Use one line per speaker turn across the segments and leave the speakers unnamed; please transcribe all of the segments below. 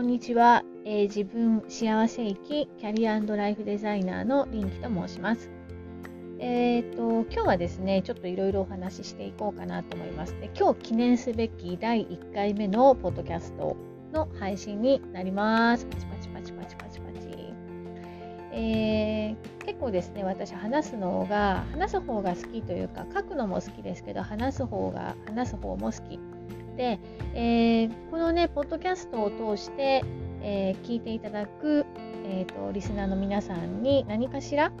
こんにちは、えー、自分幸せ生きキャリアライフデザイナーのリンキと申します。えーと、今日はですね、ちょっといろいろお話ししていこうかなと思います。で今日記念すべき第1回目のポッドキャストの配信になります。パチパチパチパチパチパチ。えー、結構ですね、私話すのが、話す方が好きというか、書くのも好きですけど、話す方が、話す方も好き。で、えー、このね、ポッドキャストを通して、えー、聞いていただく、えーと、リスナーの皆さんに何かしら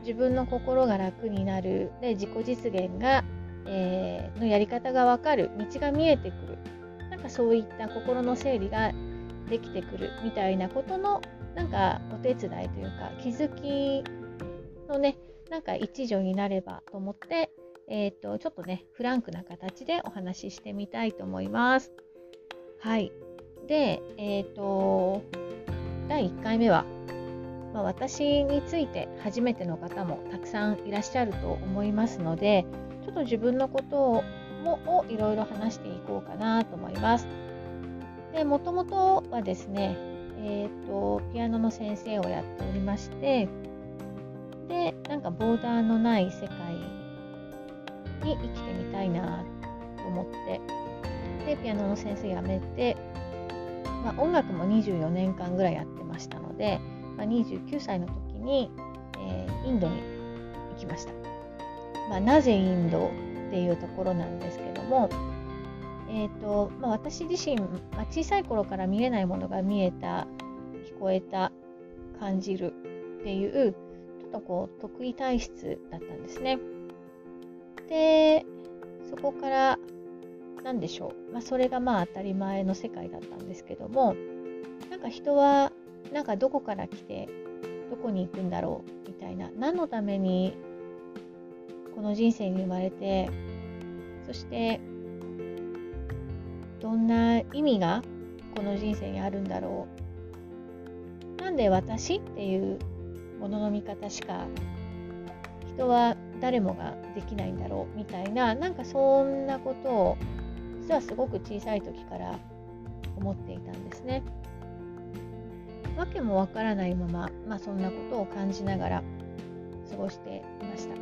自分の心が楽になるで自己実現が、えー、のやり方が分かる道が見えてくるなんかそういった心の整理ができてくるみたいなことのなんかお手伝いというか気づきのねなんか一助になればと思ってえっ、と、ちょっとね、フランクな形でお話ししてみたいと思います。はい。で、えっ、と、第1回目は、まあ、私について初めての方もたくさんいらっしゃると思いますので、ちょっと自分のことをもをいろいろ話していこうかなと思います。で、もともとはですね、えっ、ー、と、ピアノの先生をやっておりまして、で、なんかボーダーのない世界に生きてみたいなと思ってでピアノの先生辞めて、まあ、音楽も24年間ぐらいやってましたので、まあ、29歳の時に、えー、インドに行きました、まあ、なぜインドっていうところなんですけども、えーとまあ、私自身、まあ、小さい頃から見えないものが見えた聞こえた感じるっていうちょっとこう得意体質だったんですね。で、そこから、何でしょう。まあ、それがまあ当たり前の世界だったんですけども、なんか人は、なんかどこから来て、どこに行くんだろう、みたいな。何のために、この人生に生まれて、そして、どんな意味がこの人生にあるんだろう。なんで私っていうものの見方しか人は誰もができないんだろうみたいななんかそんなことを実はすごく小さい時から思っていたんですね。わけもわからないまま、まあ、そんなことを感じながら過ごしていました。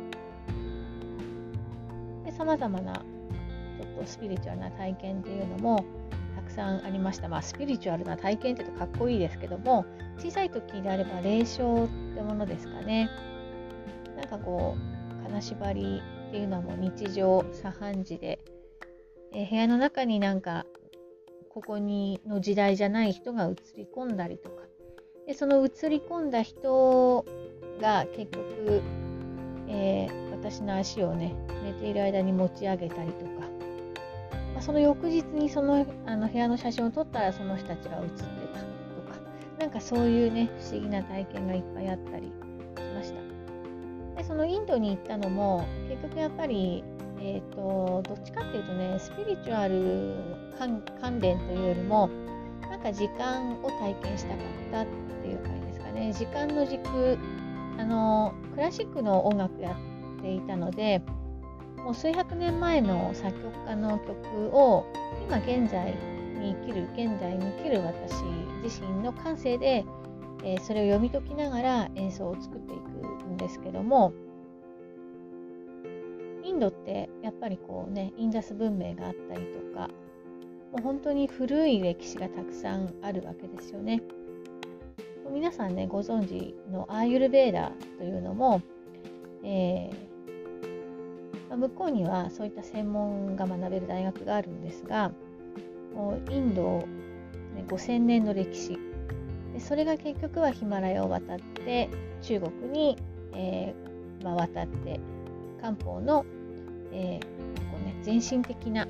で、様々なちょっとスピリチュアルな体験っていうのもたくさんありました。まあ、スピリチュアルな体験って言うとかっこいいですけども、小さい時であれば霊障ってものですかね。なんかこう、金縛りっていうのはもう日常茶飯事で、え、部屋の中になんかここにの時代じゃない人が映り込んだりとか。でその映り込んだ人が結局、えー、私の足をね寝ている間に持ち上げたりとか、まあ、その翌日にそのあの部屋の写真を撮ったらその人たちが写ってたとか。なんかそういうね不思議な体験がいっぱいあったり。でそのインドに行ったのも結局やっぱり、えーと、どっちかっていうとねスピリチュアル関連というよりもなんか時間を体験したかったっていう感じですかね。時間の軸あのクラシックの音楽やっていたのでもう数百年前の作曲家の曲を今現在に生きる現在に生きる私自身の感性で、えー、それを読み解きながら演奏を作っていく。んですけどもインドってやっぱりこうねインダス文明があったりとかもう本当に古い歴史がたくさんあるわけですよね。皆さんねご存知のアーユルベーダというのも、えーまあ、向こうにはそういった専門が学べる大学があるんですがもうインド、ね、5000年の歴史でそれが結局はヒマラヤを渡って中国にえー、まあ、渡って漢方の、えー、こうね、全身的な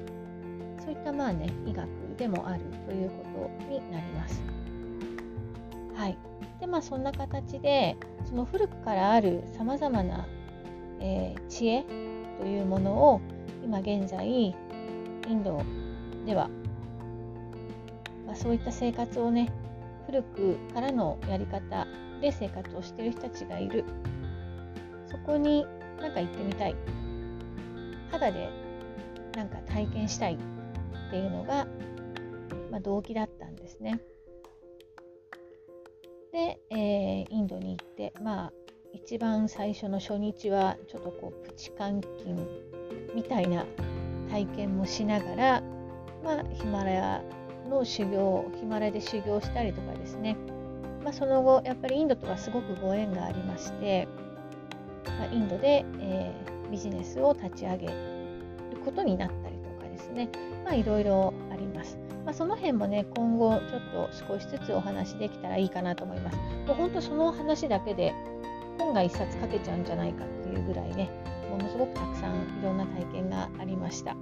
そういったまあね医学でもあるということになります。はい、でまあそんな形でその古くからあるさまざまな、えー、知恵というものを今現在インドでは、まあ、そういった生活をね古くからのやり方で生活をしている人たちがいるこになんか行ってみたい肌でなんか体験したいっていうのが、まあ、動機だったんですね。で、えー、インドに行ってまあ一番最初の初日はちょっとこうプチ監禁みたいな体験もしながら、まあ、ヒマラヤの修行ヒマラヤで修行したりとかですね、まあ、その後やっぱりインドとはすごくご縁がありまして、インドで、えー、ビジネスを立ち上げることになったりとかですね、まあ、いろいろあります。まあ、その辺もね、今後ちょっと少しずつお話できたらいいかなと思います。もう本当その話だけで本が1冊書けちゃうんじゃないかっていうぐらいね、ものすごくたくさんいろんな体験がありました。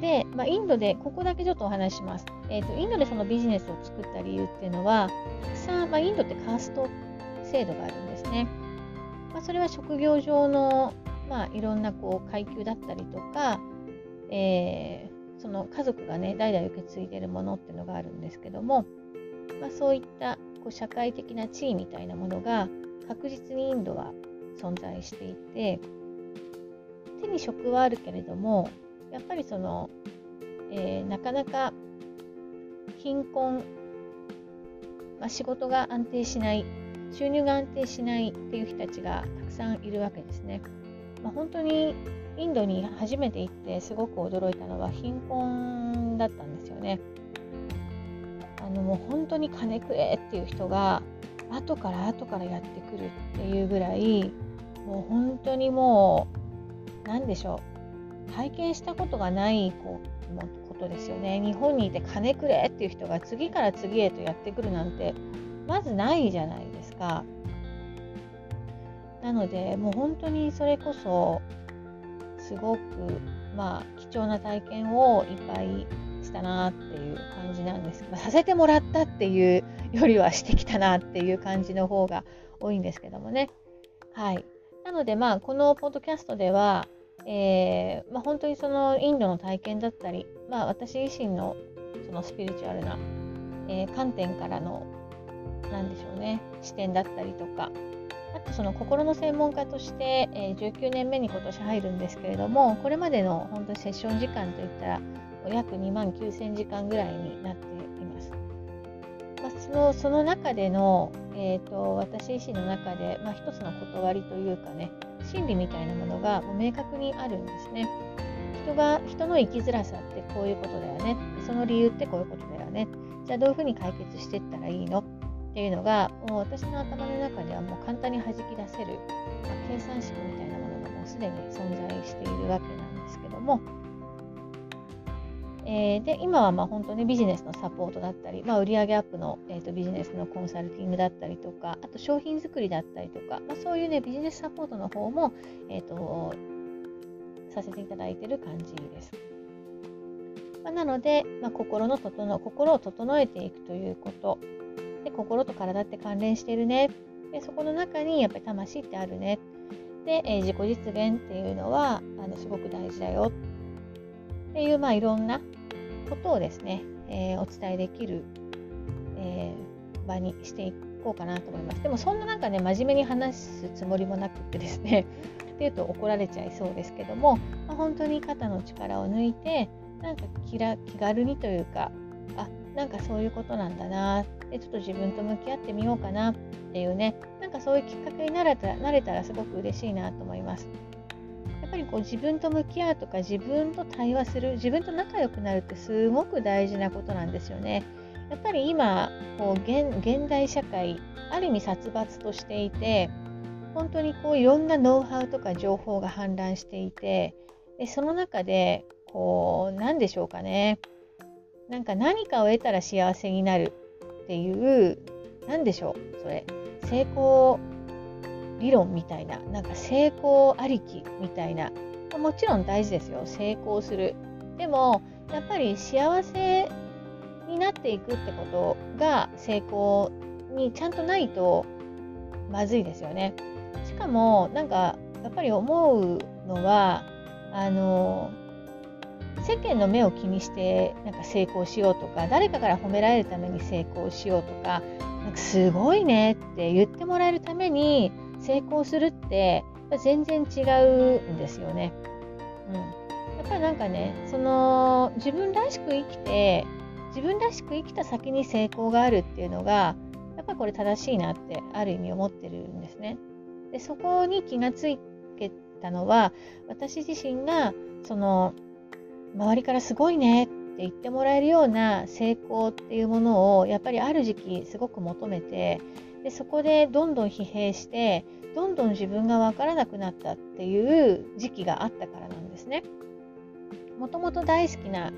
で、まあ、インドで、ここだけちょっとお話します。えーと、インドでそのビジネスを作った理由っていうのは、たくさん、まあ、インドってカースト制度があるんですね。それは職業上の、まあ、いろんなこう階級だったりとか、えー、その家族がね代々受け継いでるものっていうのがあるんですけども、まあ、そういったこう社会的な地位みたいなものが確実にインドは存在していて手に職はあるけれどもやっぱりその、えー、なかなか貧困、まあ、仕事が安定しない収入が安定しないっていう人たちがたくさんいるわけですね。まあ、本当にインドに初めて行ってすごく驚いたのは貧困だったんですよね。あのもう本当に金くれっていう人が後から後からやってくるっていうぐらいもう本当にもう何でしょう体験したことがないこうことですよね日本にいて金くれっていう人が次から次へとやってくるなんてまずないじゃないですかなのでもう本当にそれこそすごくまあ貴重な体験をいっぱいしたなっていう感じなんですまあ、させてもらったっていうよりはしてきたなっていう感じの方が多いんですけどもね。はい。なのでまあこのポッドキャストでは、えーまあ、本当にそのインドの体験だったり、まあ、私自身のそのスピリチュアルな、えー、観点からの何でしょうね。視点だったりとか。あとその心の専門家として、え、19年目に今年入るんですけれどもこれまでの本当にセッション時間といったら約2万9000時間ぐらいになっていまあ、そのその中での、えーと、私自身の中で、まあ、一つの断りというかね心理みたいなものがもう明確にあるんですね。人が人の生きづらさってこういうことだよね。その理由ってこういうことだよね。じゃあどういうふうに解決していったらいいの？っていうのがもう私の頭の中ではもう簡単に弾き出せる、まあ、計算式みたいなものがもうすでに存在しているわけなんですけどもえー、で今はまあ本当にビジネスのサポートだったり、まあ、売上アップの、えーと、ビジネスのコンサルティングだったりとかあと商品作りだったりとか、まあ、そういうねビジネスサポートの方も、えーと、させていただいている感じです。まあ、なので、まあ、心の整心を整えていくということで心と体って関連してるね。でそこの中にやっぱり魂ってあるね。で、えー、自己実現っていうのはあのすごく大事だよ。っていう、まあ、いろんなことをですね、えー、お伝えできる、えー、場にしていこうかなと思います。でもそんななんかね、真面目に話すつもりもなくってですね、っていうと怒られちゃいそうですけども、まあ、本当に肩の力を抜いて、なんか気ら気軽にというか、あなんかそういうことなんだなでちょっと自分と向き合ってみようかなっていうねなんかそういうきっかけになれたらなれたらすごく嬉しいなと思います。やっぱりこう自分と向き合うとか自分と対話する自分と仲良くなるってすごく大事なことなんですよね。やっぱり今こう現代社会ある意味殺伐としていて本当にこういろんなノウハウとか情報が氾濫していてでその中でこう何でしょうかねなんか何かを得たら幸せになるっていう何でしょうそれ。成功理論みたいななんか成功ありきみたいな。もちろん大事ですよ。成功する。でもやっぱり幸せになっていくってことが成功にちゃんとないとまずいですよね。しかもなんかやっぱり思うのはあの世間の目を気にしてなんか成功しようとか誰かから褒められるために成功しようとかなんかすごいねって言ってもらえるために成功するって全然違うんですよね。うん、やっぱりなんかねその自分らしく生きて自分らしく生きた先に成功があるっていうのがやっぱりこれ正しいなってある意味思ってるんですね。でそこに気がついたのは私自身がその周りからすごいねって言ってもらえるような成功っていうものをやっぱりある時期すごく求めてでそこでどんどん疲弊してどんどん自分が分からなくなったっていう時期があったからなんですね。もともと大好きな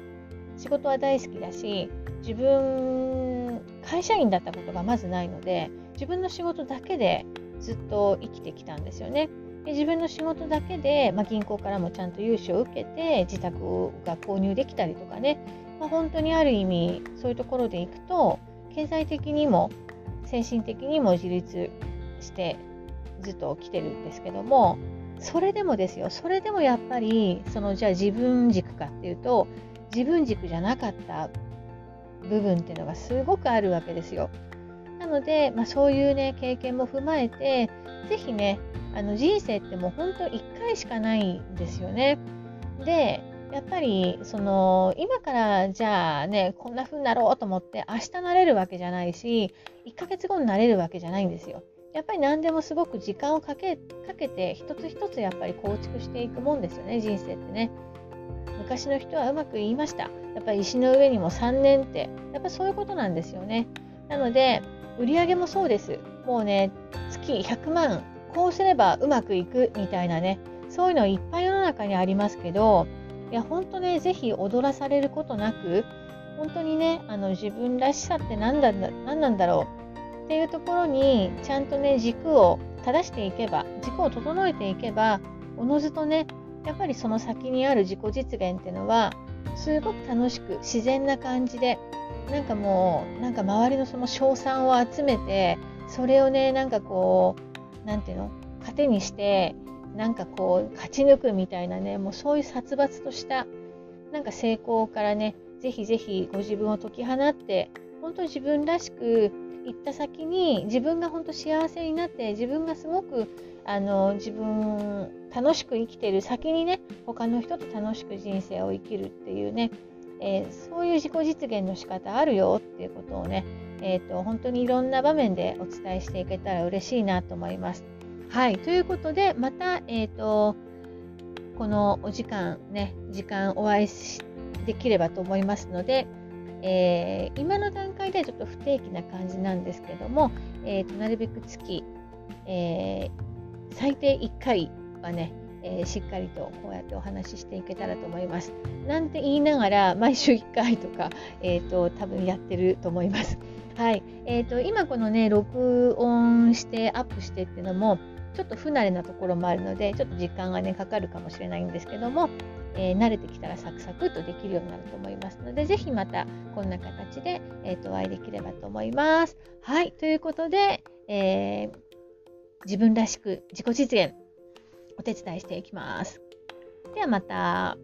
仕事は大好きだし自分会社員だったことがまずないので自分の仕事だけでずっと生きてきたんですよね。で自分の仕事だけで、まあ、銀行からもちゃんと融資を受けて自宅が購入できたりとかね、まあ、本当にある意味そういうところでいくと経済的にも精神的にも自立してずっと来てるんですけどもそれでもですよそれでもやっぱりそのじゃあ自分軸かっていうと自分軸じゃなかった部分っていうのがすごくあるわけですよ。ので、まあ、そういうね経験も踏まえて是非ねあの人生ってもう本当1回しかないんですよね。でやっぱりその今からじゃあねこんな風になろうと思って明日なれるわけじゃないし1ヶ月後になれるわけじゃないんですよ。やっぱり何でもすごく時間をかけかけて一つ一つやっぱり構築していくもんですよね人生ってね。昔の人はうまく言いました。やっぱり石の上にも3年ってやっぱそういうことなんですよね。なので売り上げもそうです。もうね月100万こうすればうまくいくみたいなねそういうのいっぱい世の中にありますけどいや本当ね是非踊らされることなく本当にねあの自分らしさって何だ何なんだろうっていうところにちゃんとね軸を正していけば軸を整えていけばおのずとねやっぱりその先にある自己実現っていうのはすごく楽しく自然な感じでなんかもうなんか周りのその称賛を集めてそれをねなんかこう何ていうの？糧にしてなんかこう勝ち抜くみたいなねもうそういう殺伐としたなんか成功からねぜひぜひご自分を解き放って本当に自分らしく行った先に自分が本当幸せになって自分がすごくあの自分楽しく生きてる先にね他の人と楽しく人生を生きるっていうね、えー、そういう自己実現の仕方あるよっていうことをねえーと、本当にいろんな場面でお伝えしていけたら嬉しいなと思います。はい、ということでまた、えーと、このお時間ね時間お会いできればと思いますので、えー、今の段階ではちょっと不定期な感じなんですけども、えーと、なるべく月、えー、最低1回はねえー、しっかりとこうやってお話ししていけたらと思います。なんて言いながら毎週1回とか、えーと多分やってると思います。はい。え、ー、と、今このね、録音してアップしてっていうのも、ちょっと不慣れなところもあるので、ちょっと時間がね、かかるかもしれないんですけども、えー、慣れてきたらサクサクとできるようになると思いますので、ぜひまたこんな形で、えーと、お会いできればと思います。はい。ということで、えー、自分らしく自己実現、お手伝いしていきます。ではまた。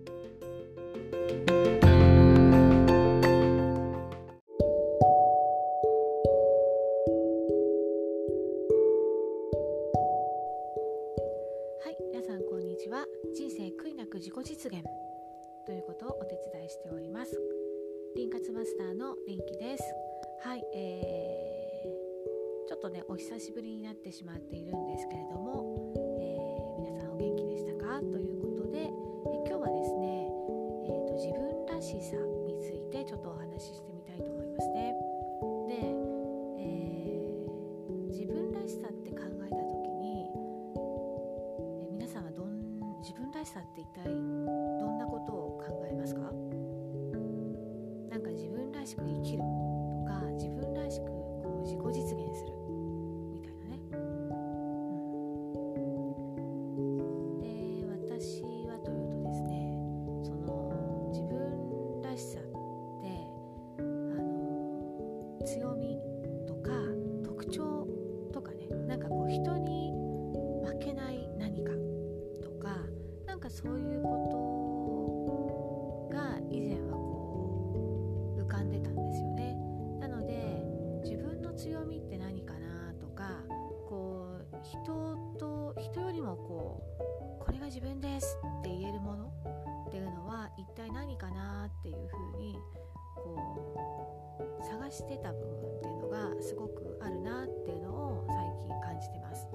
してた部分っていうのがすごくあるなっていうのを最近感じてます。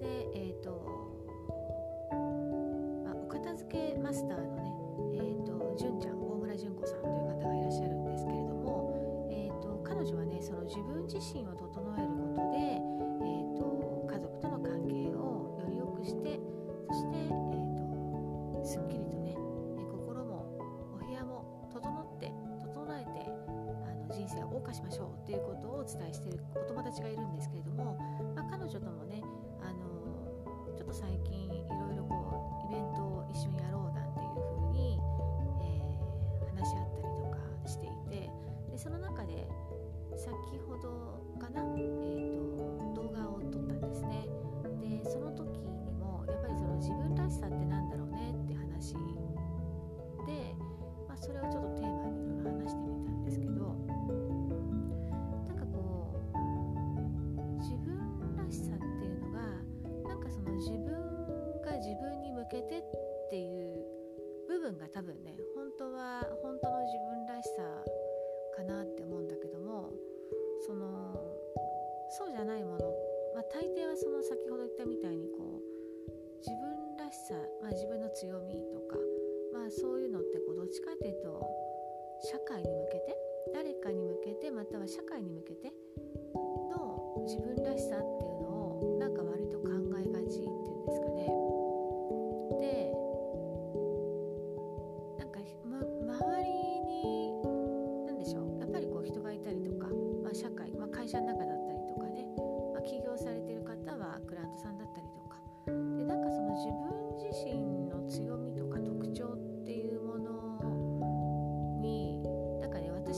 でえっ、ー、と、まあ、お片付けマスターのねえ、ー、と純ちゃん大村純子さんという方がいらっしゃるんですけれども、えーと、彼女はねその自分自身を化しましょうっていうことをお伝えしているお友達がいるんですけれども、まあ、彼女ともねあのちょっと最近いろいろこうイベントを一緒にやろうなんていうふうに、えー、話し合ったりとかしていてでその中で先ほど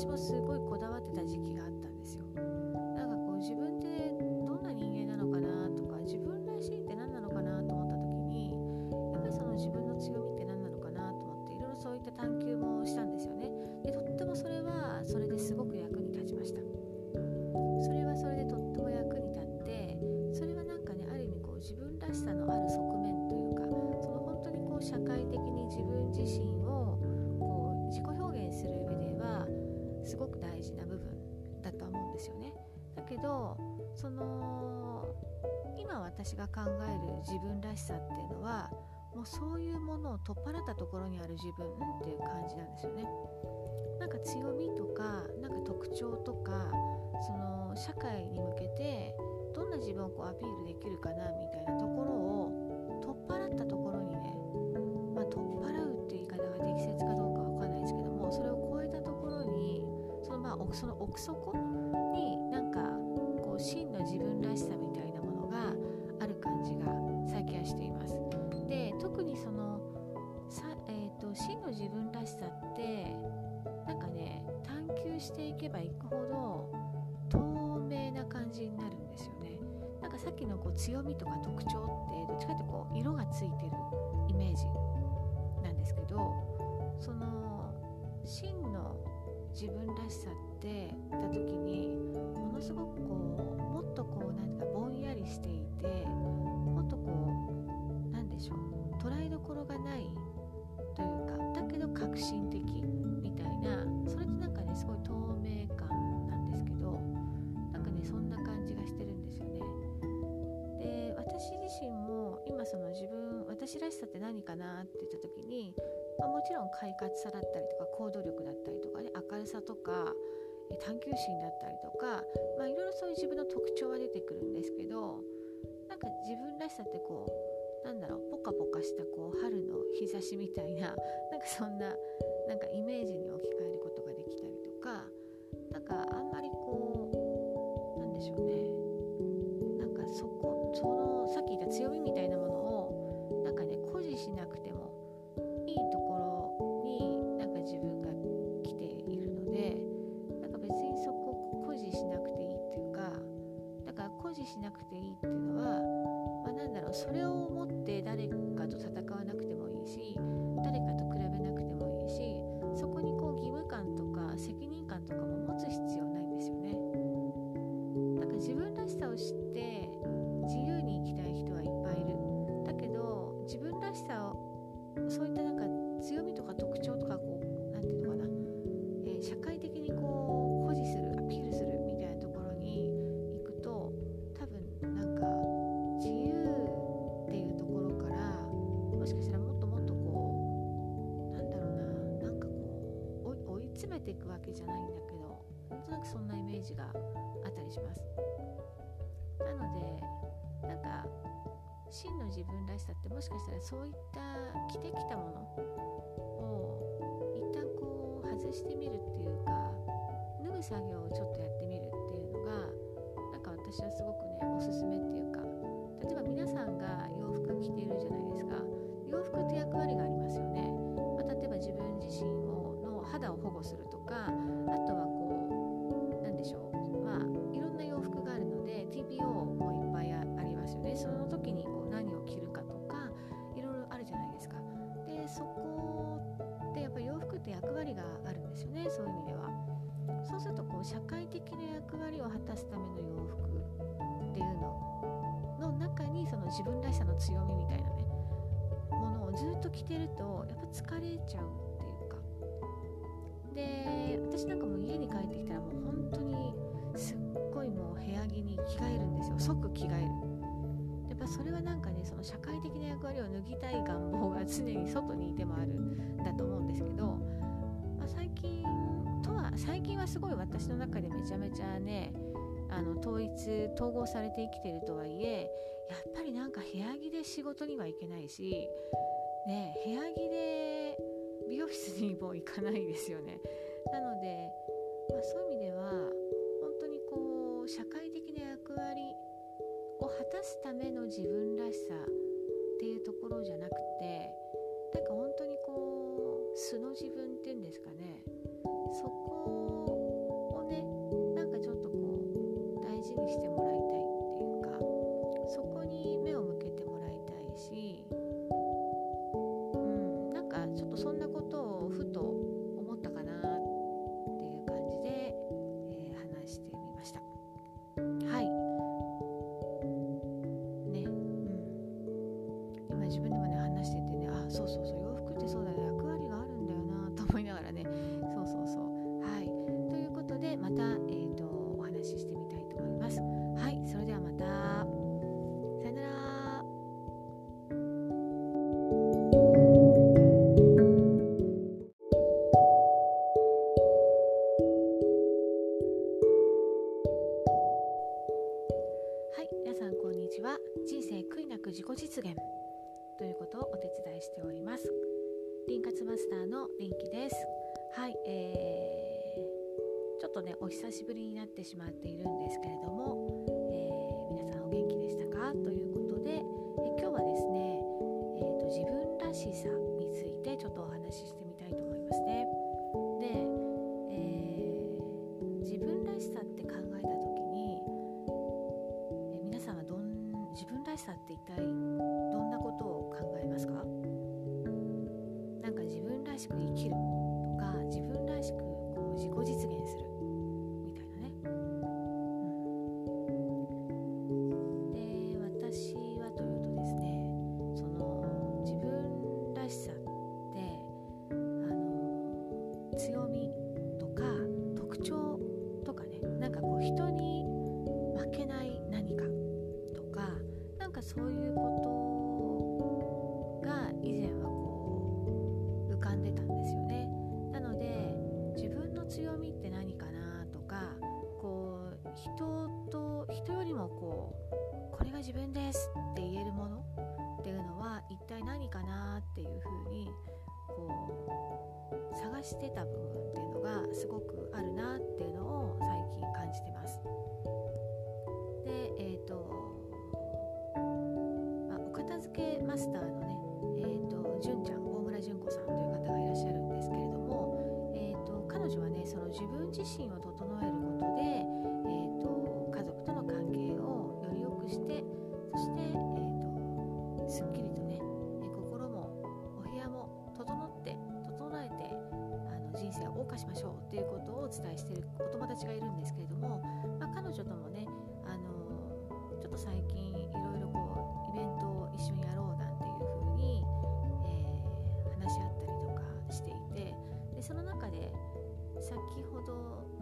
私もすごい私が考える自分らしさっていうのはもうそういうものを取っ払ったところにある自分っていう感じなんですよね。なんか強みとかなんか特徴とかその社会に向けてどんな自分をこうアピールできるかなみたいなところを取っ払ったところにね、まあ、取っ払うっていう言い方が適切かどうかわかんないですけどもそれを超えたところにそのまあその奥底いけばいくほど透明な感じになるんですよね。なんかさっきのこう強みとか特徴ってどっちかってこう色がついてるイメージなんですけどその真の自分らしさってさって何かな？って言った時に、まあ、もちろん快活さだったりとか行動力だったりとかね明るさとか探求心だったりとか、まあ、いろいろそういう自分の特徴は出てくるんですけどなんか自分らしさってこうなんだろうポカポカしたこう春の日差しみたいななんかそんななんかイメージに置き換えることそういったなんか強みとか特徴とかこう何て言うのかな、えー、社会的にこう保持するアピールするみたいなところに行くと多分なんか自由っていうところからもしかしたらもっともっとこうなんだろうななんかこう追い詰めていくわけじゃないんだけどなんとなくそんなイメージがあったりします。なのでなんか真の自分らしさってもしかしたらそういった着てきたもの。を一旦こう外してみるっていうか脱ぐ作業をちょっとやってみるっていうのがなんか私はすごくねおすすめっていうか例えば皆さんが洋服着ているじゃないですか。洋服って役割がありますよね、まあ、例えば自分自身をの肌を保護するとか。そこってやっぱり洋服って役割があるんですよねそういう意味では。そうするとこう社会的な役割を果たすための洋服っていうのの中にその自分らしさの強みみたいなねものをずっと着てるとやっぱ疲れちゃうっていうか。で私なんかも家に帰ってきたらもう本当にすっごいもう部屋着に着替えるんですよ。即着替える。やっぱそれはなんかねその社会的な役割を脱ぎたい願望が常に外にいてもあるんだと思うんですけど、まあ、最近とは最近はすごい私の中でめちゃめちゃねあの統一統合されて生きてるとはいえやっぱりなんか部屋着で仕事には行けないし、ね、部屋着で美容室にも行かないですよね。なので、まあ、そういう意味ですための自分らしさっていうところじゃなくてなんか本当にこう素の自輪活マスターのリンキです。はい、えー、ちょっとねお久しぶりになってしまっているんですけれども、えー皆さんお元気でしたか？ということで、え今日はですね、えーと自分らしさについてちょっとお話ししてみたいと思いますね。で、えー自分らしさって考えた時にえー皆さんはどん自分らしさって一体どんなことを考えます強みって何かなとかこう人と人よりもこうこれが自分ですって言えるものっていうのは一体何かなっていうふうにこう探してた部分っていうのがすごくあるなっていうのを最近感じてます。で、えっ、と、まあ、お片付けマスターの自身を整えることで、えっ、と、家族との関係をより良くして、そして、えっ、と、すっきりとね、え心もお部屋も整って、整えて、あの人生を謳歌しましょうっていうことをお伝えしているお友達がいるんですけれども、まあ、彼女ともね、あのちょっと最近いろ先ほど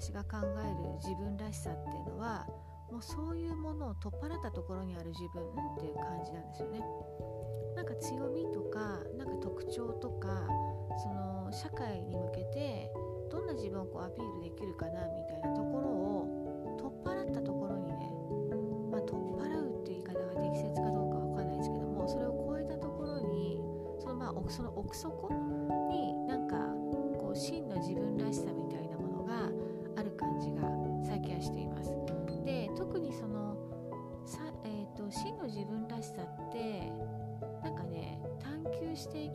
私が考える自分らしさっていうのはもうそういうものを取っ払ったところにある自分っていう感じなんですよね。なんか強みとかなんか特徴とかその社会に向けてどんな自分をこうアピールできるかなみたいなところを取っ払ったところにね、まあ、取っ払うっていう言い方が適切かどうかわかんないですけどもそれを超えたところにそのまあその奥底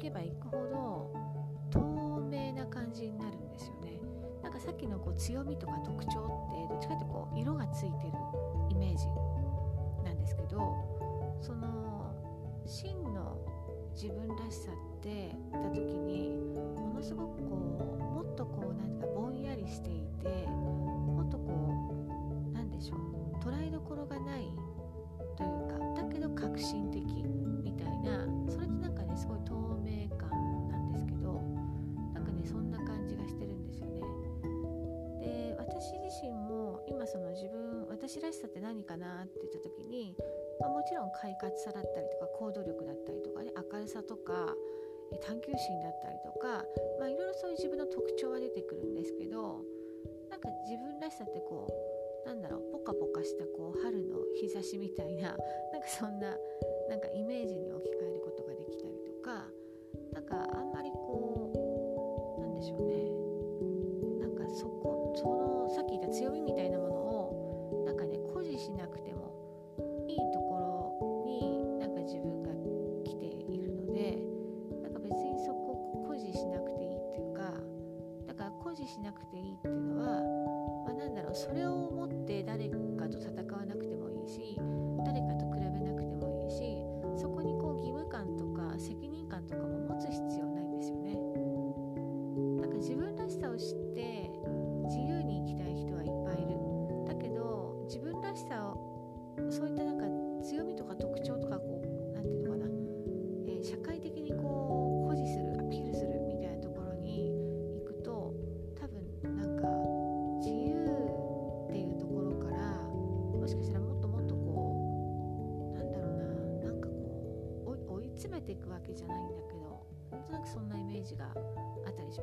けばいくほど透明な感じになるんですよね。なんかさっきのこう強みとか特徴ってどっちかっていうとこう色がついてるイメージなんですけどその真の自分らしさって言った時にものすごくこう私らしさって何かなって言った時に、まあ、もちろん快活さだったりとか行動力だったりとかね明るさとか探求心だったりとか、まあ、いろいろそういう自分の特徴は出てくるんですけどなんか自分らしさってこうなんだろうポカポカしたこう春の日差しみたいななんかそんななんかイメージ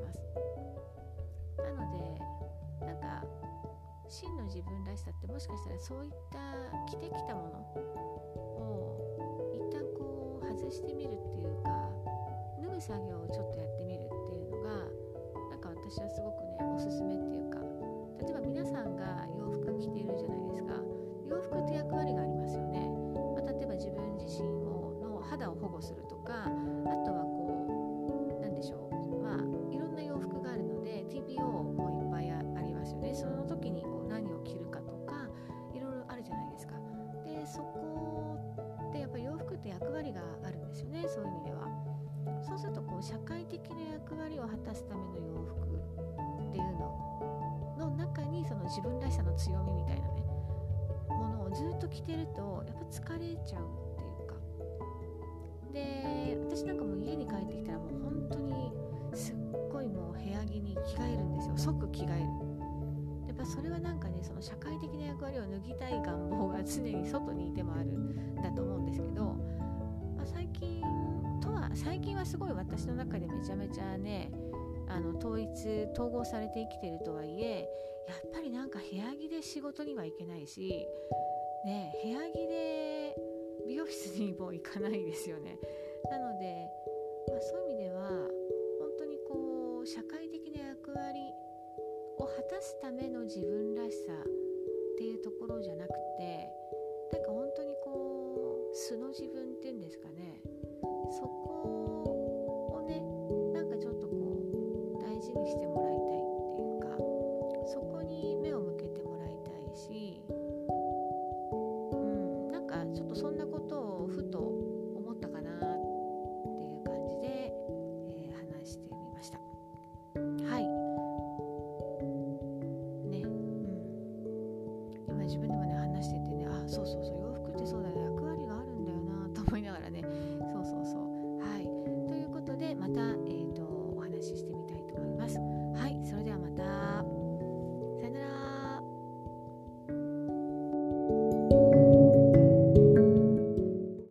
ます。なのでなんか真の自分らしさってもしかしたらそういった着てきたものを一旦こう外してみるっていうか脱ぐ作業をちょっとやってみるっていうのがなんか私はすごくねおすすめっていうか例えば皆さんが洋服着ているじゃないですか洋服って役割がありますよね、まあ、例えば自分自身をの肌を保護するとか強みみたいなね。ものをずっと着てるとやっぱ疲れちゃうっていうか。で私なんかもう家に帰ってきたらもう本当にすっごいもう部屋着に着替えるんですよ。即着替える。やっぱそれはなんかねその社会的な役割を脱ぎたい願望が常に外にいてもあるんだと思うんですけど、まあ、最近とは最近はすごい私の中でめちゃめちゃねあの統一統合されて生きてるとはいえやっぱりなんか部屋着で仕事には行けないし、ね、部屋着で美容室にも行かないですよね。なので、まあ、そういう意味では本当にこう社会的な役割を果たすための自分らしさっていうところじゃなくてなんか本当にこう素の自分っていうんですかね